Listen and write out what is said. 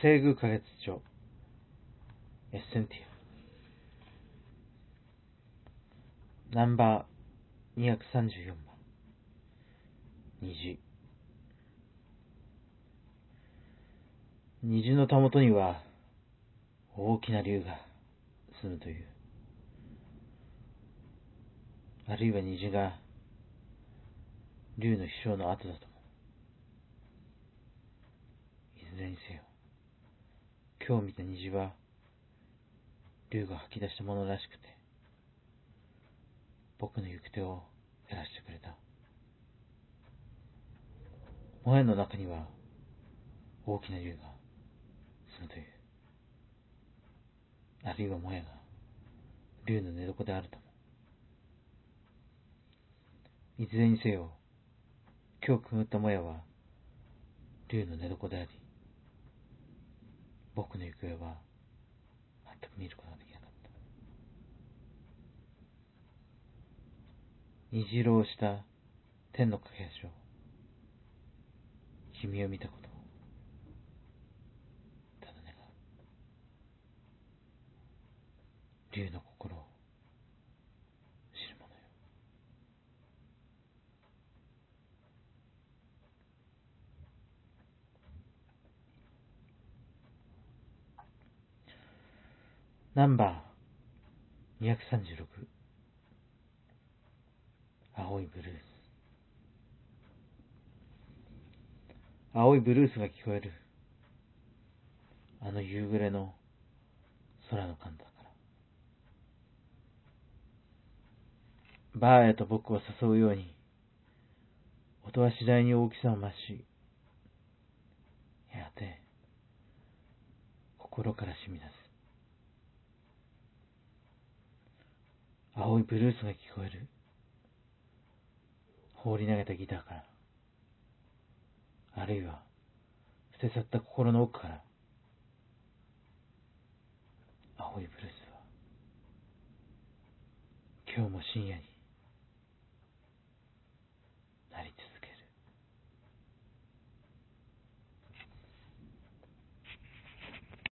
西宮花月町。エッセンティア。ナンバー234番。虹虹のたもとには大きな竜が住むという。あるいは虹が竜の飛翔の後だともいずれにせよ今日見た虹は竜が吐き出したものらしくて僕の行く手を照らしてくれた。もやの中には大きな竜が住むという。あるいはもやが竜の寝床であるとも。いずれにせよ今日くぐったもやは竜の寝床であり僕の行方は全く見ることができなかった。虹色をした天の駆け足を君を見たことをただ願う。竜の心を知る者よナンバー236青いブルース。青いブルースが聞こえる。あの夕暮れの空の彼方から。バーへと僕を誘うように音は次第に大きさを増しやがて心から染み出す。青いブルースが聞こえる。放り投げたギターから。あるいは捨て去った心の奥から。青いブルースは今日も深夜に